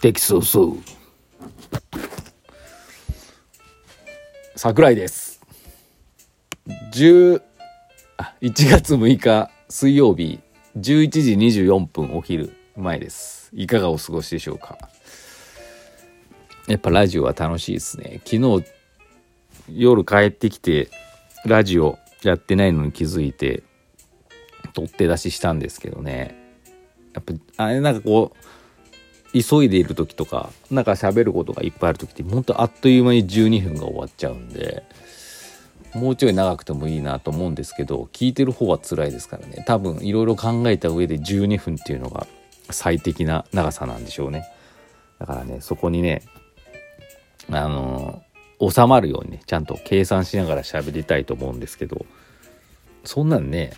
できそうそう。桜井です。10あ1月6日水曜日11時24分お昼前です。いかがお過ごしでしょうか？やっぱラジオは楽しいですね。昨日夜帰ってきてラジオやってないのに気づいて取って出ししたんですけどね。やっぱあれなんかこう急いでいる時とかなんか喋ることがいっぱいある時って本当あっという間に12分が終わっちゃうんでもうちょい長くてもいいなと思うんですけど聞いてる方は辛いですからね。多分いろいろ考えた上で12分っていうのが最適な長さなんでしょうね。だからねそこにねあのー、収まるようにねちゃんと計算しながら喋りたいと思うんですけどそんなんね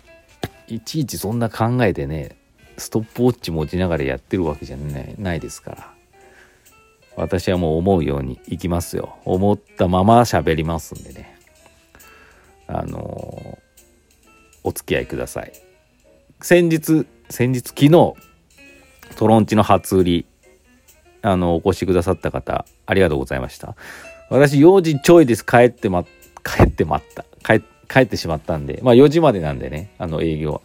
いちいちそんな考えてねストップウォッチ持ちながらやってるわけじゃないないですから。私はもう思うようにいきますよ。思ったまま喋りますんでね。あのー、お付き合いください。先日先日昨日トロンチの初売りあのお越しくださった方ありがとうございました。私4時ちょいです。帰ってま帰ってまった。帰ってしまったんで。まあ4時までなんでね。あの営業は。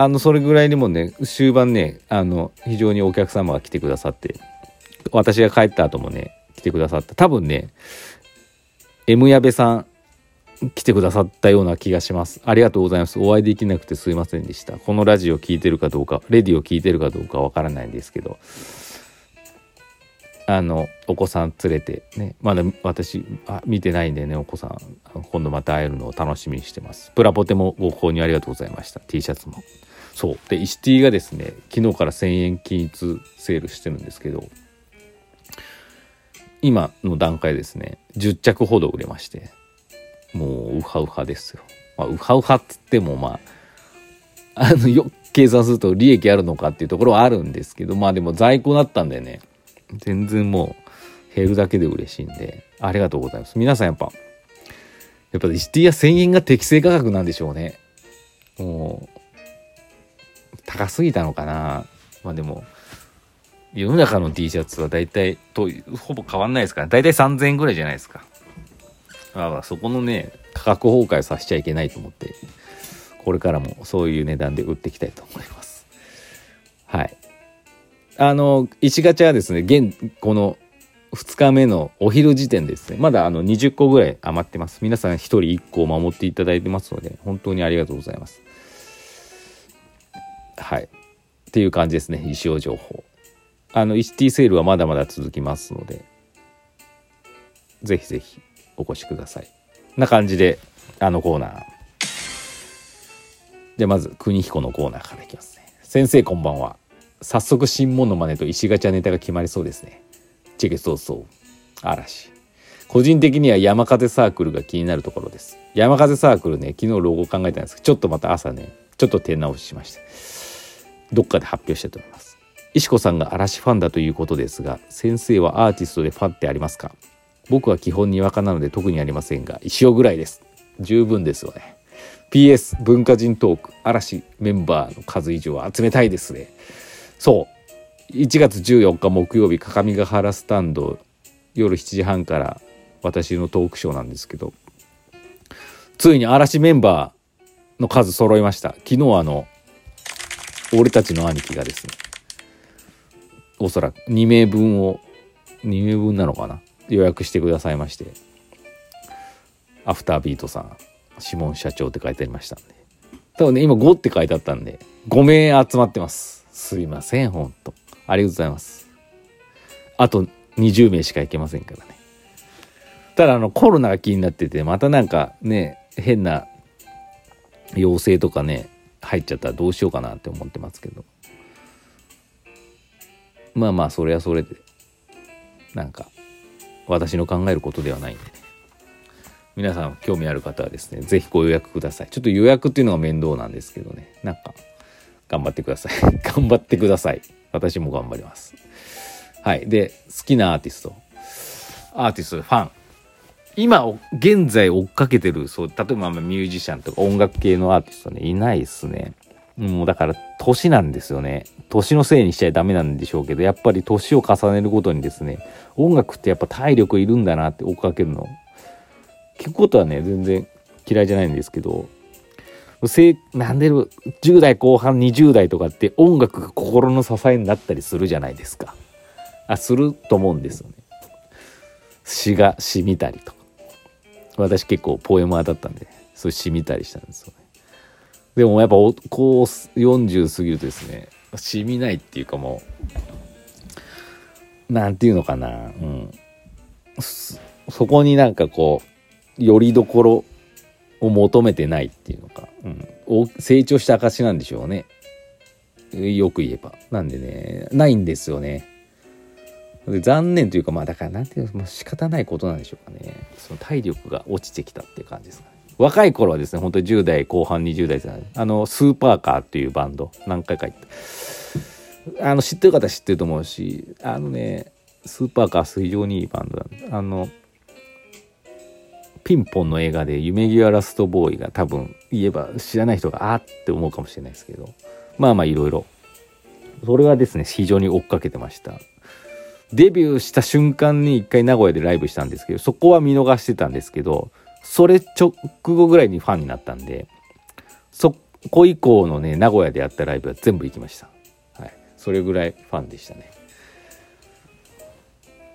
あの、それぐらいにもね、終盤ね、あの、非常にお客様が来てくださって、私が帰った後もね、来てくださった。多分ね、M 矢部さん、来てくださったような気がします。ありがとうございます。お会いできなくてすいませんでした。このラジオ聴いてるかどうか、レディオ聴いてるかどうかわからないんですけど、あの、お子さん連れてね、まだ私、あ見てないんでね、お子さん、今度また会えるのを楽しみにしてます。プラポテもご購入ありがとうございました。T シャツも。そう。で、イシティがですね、昨日から1000円均一セールしてるんですけど、今の段階ですね、10着ほど売れまして、もうウハウハですよ。まあ、ウハウハっつっても、まあ、あの、よ、計算すると利益あるのかっていうところはあるんですけど、まあでも在庫だったんでね、全然もう減るだけで嬉しいんで、ありがとうございます。皆さんやっぱ、やっぱイシティや1000円が適正価格なんでしょうね。もう、高すぎたのかな。まあでも世の中の T シャツは大体とほぼ変わんないですから大体3000円ぐらいじゃないですか。まあそこのね価格崩壊させちゃいけないと思ってこれからもそういう値段で売っていきたいと思います。はい。あの石ガチャはですね現この2日目のお昼時点ですね。まだあの20個ぐらい余ってます。皆さん1人1個を守っていただいてますので本当にありがとうございます。はい。っていう感じですね、石尾情報。あの、1T セールはまだまだ続きますので、ぜひぜひお越しください。な感じで、あのコーナー。で、まず、国彦のコーナーからいきますね。先生こんばんは。早速新モノマネと石ガチャネタが決まりそうですね。チェケそうそう。嵐。個人的には山風サークルが気になるところです。山風サークルね、昨日ロゴ考えたんですけど、ちょっとまた朝ね、ちょっと手直ししました。どっかで発表したと思います。石子さんが嵐ファンだということですが、先生はアーティストでファンってありますか？僕は基本にわかなので特にありませんが、石尾ぐらいです。十分ですよね。PS 文化人トーク嵐メンバーの数以上は集めたいですね。そう。1月14日木曜日、各務原スタンド夜7時半から私のトークショーなんですけど、ついに嵐メンバーの数揃いました。昨日あの、俺たちの兄貴がですね、おそらく2名分を、2名分なのかな？予約してくださいまして、アフタービートさん、指紋社長って書いてありましたんで。多分ね、今5って書いてあったんで、5名集まってます。すいません、ほんと。ありがとうございます。あと20名しか行けませんからね。ただ、あの、コロナが気になってて、またなんかね、変な陽性とかね、入っちゃったらどうしようかなって思ってますけど。まあまあそれはそれで。なんか私の考えることではないんで。ね皆さん興味ある方はですね是非ご予約ください。ちょっと予約っていうのが面倒なんですけどね。なんか頑張ってください。頑張ってください。私も頑張ります。はい。で好きなアーティスト。アーティストファン。今、現在追っかけてる、そう、例えばミュージシャンとか音楽系のアーティストね、いないっすね。もうだから年なんですよね。年のせいにしちゃダメなんでしょうけど、やっぱり年を重ねるごとにですね、音楽ってやっぱ体力いるんだなって追っかけるの。聞くことはね、全然嫌いじゃないんですけど、せなんでる10代後半20代とかって音楽が心の支えになったりするじゃないですか。あ、すると思うんですよね。詩が詩見たりとか。私結構ポエマーだったんで、そう詩見たりしたんですよね。でもやっぱこう40過ぎるとですね、しみないっていうかもう、なんていうのかな、うん。そこになんかこう、よりどころを求めてないっていうのか、うん、成長した証なんでしょうね。よく言えば。なんでね、ないんですよね。残念というか、まあだからなんていうの、まあ、仕方ないことなんでしょうかね。その体力が落ちてきたっていう感じですかね。若い頃はですね、本当に10代後半20代ですあの、スーパーカーっていうバンド、何回か行って。あの、知ってる方知ってると思うし、あのね、スーパーカー非常にいいバンドなんで、あの、ピンポンの映画で夢際ラストボーイが多分言えば知らない人があって思うかもしれないですけど、まあまあいろいろ。それはですね、非常に追っかけてました。デビューした瞬間に一回名古屋でライブしたんですけど、そこは見逃してたんですけど、それ直後ぐらいにファンになったんで、そこ以降のね、名古屋でやったライブは全部行きました。はい。それぐらいファンでしたね。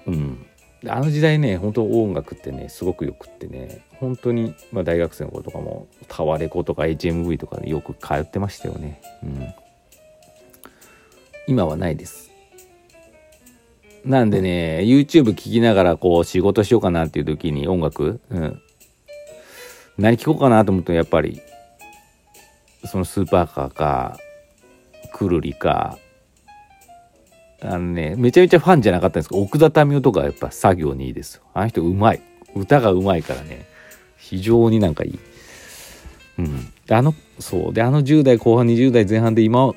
うん。あの時代ね、本当音楽ってね、すごくよくってね、本当に、まあ大学生の頃とかも、タワレコとか HMV とかよく通ってましたよね。うん。今はないです。なんでね、YouTube 聴きながらこう仕事しようかなっていう時に音楽、うん、何聞こうかなと思ってやっぱり。そのスーパーカーかくるりか。あのねめちゃめちゃファンじゃなかったんですけど奥田民生とかやっぱ作業にいいですあの人うまい。歌がうまいからね非常になんかいい。うん。あのそう。であの10代後半20代前半で今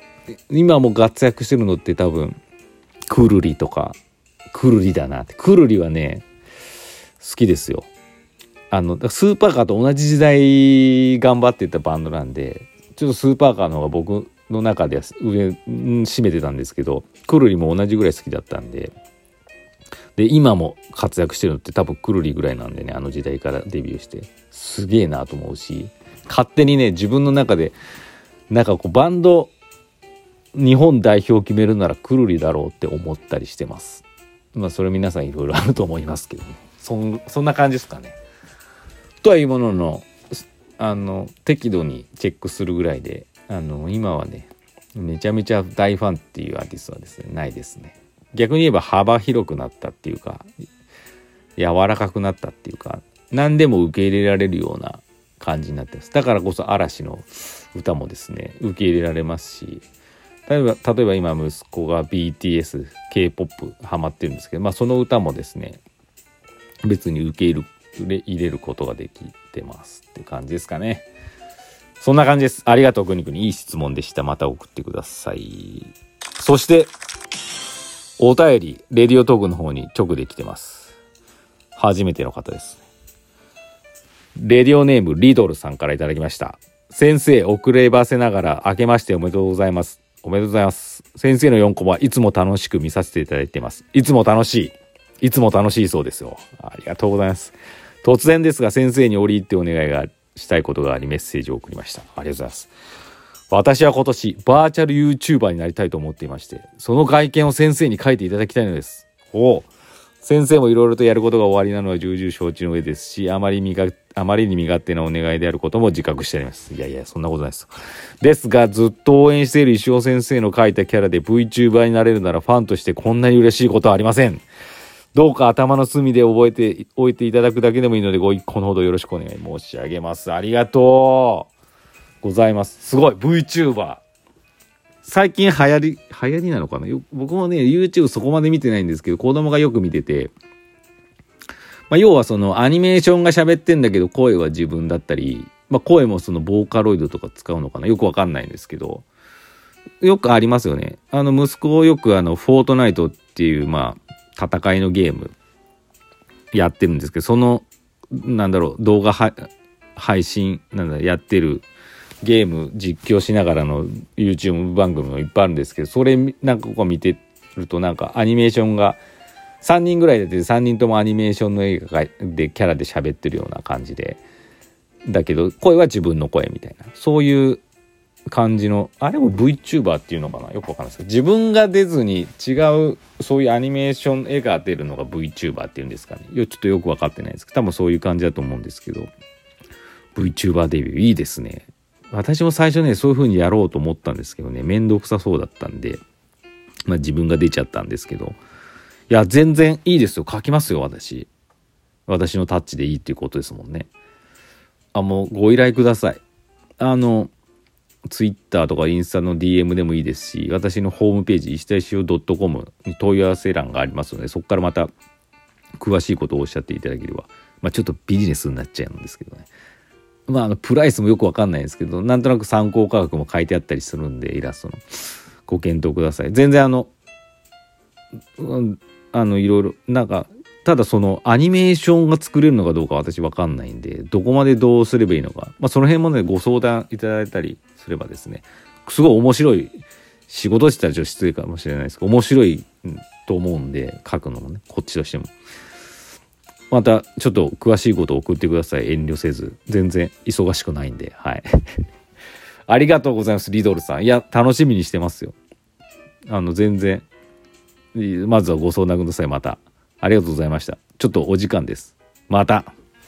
今も活躍してるのって多分くるりとか。くるりだなって。くるりはね好きですよ。あのスーパーカーと同じ時代頑張ってたバンドなんでちょっとスーパーカーの方が僕の中では上占めてたんですけどクルリも同じぐらい好きだったんで。で今も活躍してるのって多分クルリぐらいなんでねあの時代からデビューして。すげえなと思うし勝手にね自分の中でなんかこうバンド日本代表を決めるならクルリだろうって思ったりしてます。まあそれ皆さんいろいろあると思いますけどね。そんそんな感じですかね。とはいうもののあの適度にチェックするぐらいであの今はねめちゃめちゃ大ファンっていうアーティストはですねないですね。逆に言えば幅広くなったっていうか柔らかくなったっていうか何でも受け入れられるような感じになってます。だからこそ嵐の歌もですね受け入れられますし例えば例えば今息子が BTS K-POP ハマってるんですけどまあその歌もですね別に受け入れる入れることができてますって感じですかね。そんな感じです。ありがとう、くにくに。いい質問でした。また送ってください。そして、お便り、レディオトークの方に直で来てます。初めての方です。レディオネームリドルさんから頂きました。先生、遅ればせながら、明けましておめでとうございます。おめでとうございます。先生の4コマ、いつも楽しく見させていただいています。いつも楽しい。いつも楽しいそうですよ。ありがとうございます。突然ですが先生に折り入ってお願いがしたいことがありメッセージを送りました。ありがとうございます。私は今年バーチャル YouTuber になりたいと思っていまして、その外見を先生に書いていただきたいのです。お先生もいろいろとやることが終わりなのは重々承知の上ですし、あまり身が、あまりに身勝手なお願いであることも自覚しております。いやいや、そんなことないです。ですが、ずっと応援している石尾先生の書いたキャラで VTuber になれるならファンとしてこんなに嬉しいことはありません。どうか頭の隅で覚えておいていただくだけでもいいのでご一行のほどよろしくお願い申し上げます。ありがとうございます。すごい VTuber。最近流行り、流行りなのかな？僕もね、YouTube そこまで見てないんですけど、子供がよく見てて、まあ、要はそのアニメーションが喋ってんだけど、声は自分だったり、まあ、声もそのボーカロイドとか使うのかな？よくわかんないんですけど、よくありますよね。あの、息子をよくあの、フォートナイトっていう、まあ、戦いのゲームやってるんですけどそのなんだろう動画配信なんだやってるゲーム実況しながらの YouTube 番組もいっぱいあるんですけど、それなんかこう見てるとなんかアニメーションが3人ぐらい出て3人ともアニメーションの映画でキャラで喋ってるような感じで、だけど声は自分の声みたいな、そういう感じの、あれも VTuber っていうのかな？よくわかんないですけど、自分が出ずに違う、そういうアニメーション絵が出るのが VTuber っていうんですかね。ちょっとよくわかってないですけど、多分そういう感じだと思うんですけど、VTuber デビューいいですね。私も最初ね、そういう風にやろうと思ったんですけどね、めんどくさそうだったんで、まあ自分が出ちゃったんですけど、いや、全然いいですよ。書きますよ、私。私のタッチでいいっていうことですもんね。あ、もうご依頼ください。あの、ツイッターとかインスタの DM でもいいですし、私のホームページ、石田石 .com に問い合わせ欄がありますので、そこからまた詳しいことをおっしゃっていただければ、まあちょっとビジネスになっちゃうんですけどね。まあ、あの、プライスもよくわかんないんですけど、なんとなく参考価格も書いてあったりするんで、イラストの。ご検討ください。全然あの、うん、あの、いろいろ、なんか、ただそのアニメーションが作れるのかどうか私わかんないんで、どこまでどうすればいいのか。まあその辺もね、ご相談いただいたりすればですね、すごい面白い、仕事したらちょっと失礼かもしれないですけど、面白いと思うんで、書くのもね、こっちとしても。またちょっと詳しいことを送ってください。遠慮せず。全然忙しくないんで。はい。ありがとうございます、リドルさん。いや、楽しみにしてますよ。あの、全然。まずはご相談ください、また。ありがとうございました。ちょっとお時間です。また。